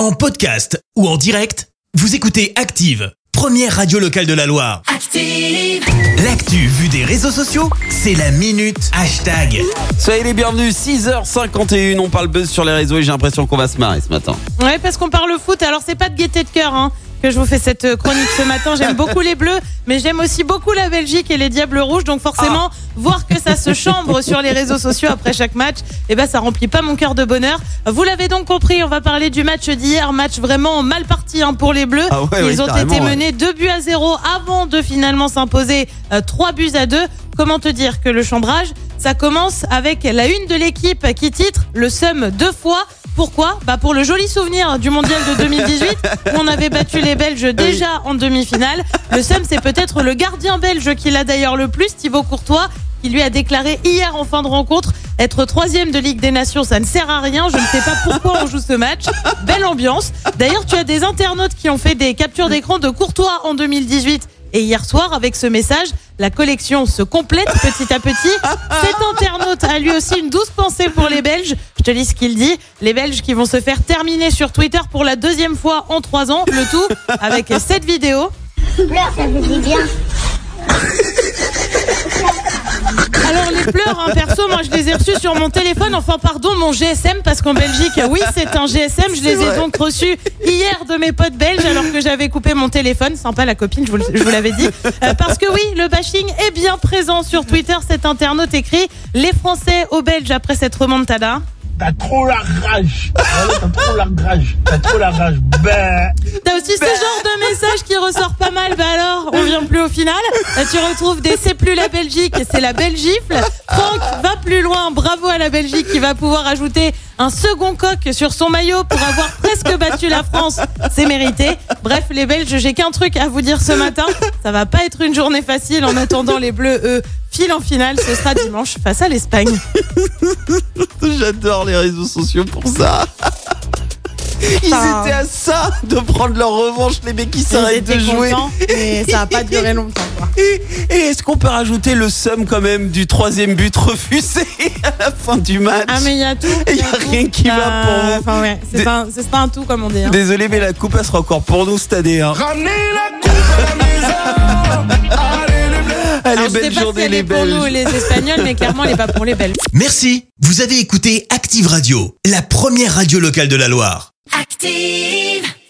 En podcast ou en direct, vous écoutez Active, première radio locale de la Loire. Active. L'actu vue des réseaux sociaux, c'est la minute hashtag. Soyez les bienvenus, 6h51, on parle buzz sur les réseaux et j'ai l'impression qu'on va se marrer ce matin. Ouais, parce qu'on parle foot. Alors, c'est pas de gaieté de cœur hein, que je vous fais cette euh, chronique ce matin. J'aime beaucoup les Bleus, mais j'aime aussi beaucoup la Belgique et les Diables Rouges. Donc, forcément, voir que ça se chambre sur les réseaux sociaux après chaque match, eh ben, ça remplit pas mon cœur de bonheur. Vous l'avez donc compris, on va parler du match d'hier. Match vraiment mal parti hein, pour les Bleus. Ah ouais, Ils ouais, ont été ouais. menés 2 buts à 0 avant de finalement s'imposer 3 buts à 2. Comment te dire que le chambrage, ça commence avec la une de l'équipe qui titre le seum deux fois. Pourquoi bah Pour le joli souvenir du mondial de 2018 où on avait battu les Belges déjà en demi-finale. Le seum, c'est peut-être le gardien belge qui l'a d'ailleurs le plus, Thibaut Courtois, qui lui a déclaré hier en fin de rencontre être troisième de Ligue des Nations, ça ne sert à rien. Je ne sais pas pourquoi on joue ce match. Belle ambiance. D'ailleurs, tu as des internautes qui ont fait des captures d'écran de Courtois en 2018 et hier soir avec ce message. La collection se complète petit à petit. Cet internaute a lui aussi une douce pensée pour les Belges. Je te lis ce qu'il dit. Les Belges qui vont se faire terminer sur Twitter pour la deuxième fois en trois ans. Le tout avec cette vidéo. Pleure, ça fait du bien. Les pleurs, hein, perso, moi je les ai reçus sur mon téléphone, enfin pardon, mon GSM, parce qu'en Belgique, oui, c'est un GSM. Je les ai donc reçus hier de mes potes belges alors que j'avais coupé mon téléphone. Sympa la copine, je vous, le- je vous l'avais dit. Euh, parce que oui, le bashing est bien présent sur Twitter. Cet internaute écrit Les Français aux Belges après cette remontada. T'as trop la rage. T'as trop la rage. T'as trop la rage. Ben. T'as aussi ce genre de message qui ressort pas mal. Bah alors, on vient plus au final. Tu retrouves des c'est plus la Belgique, c'est la Belgifle. Franck va plus loin. Bravo à la Belgique qui va pouvoir ajouter un second coq sur son maillot pour avoir presque battu la France. C'est mérité. Bref, les Belges, j'ai qu'un truc à vous dire ce matin. Ça va pas être une journée facile. En attendant, les Bleus, eux, en finale. Ce sera dimanche face à l'Espagne. J'adore les réseaux sociaux pour ça. Ils Enfin, étaient à ça de prendre leur revanche, les mecs qui s'arrêtent de jouer. contents, mais ça a pas duré longtemps. quoi. Et, est-ce qu'on peut rajouter le somme quand même du troisième but refusé à la fin du match? Ah mais il y a tout. Il y a rien qui va Euh, pour vous. Enfin ouais, c'est Des- pas, un- c'est pas un tout comme on dit. hein. Désolé, mais la coupe elle sera encore pour nous cette année. hein. Ramenez la coupe à la maison. Allez. Allez, Alors, je sais belle pas si journée les est pour nous Belges. les Espagnols, mais clairement elle est pas pour les Belges. Merci, vous avez écouté Active Radio, la première radio locale de la Loire. Active.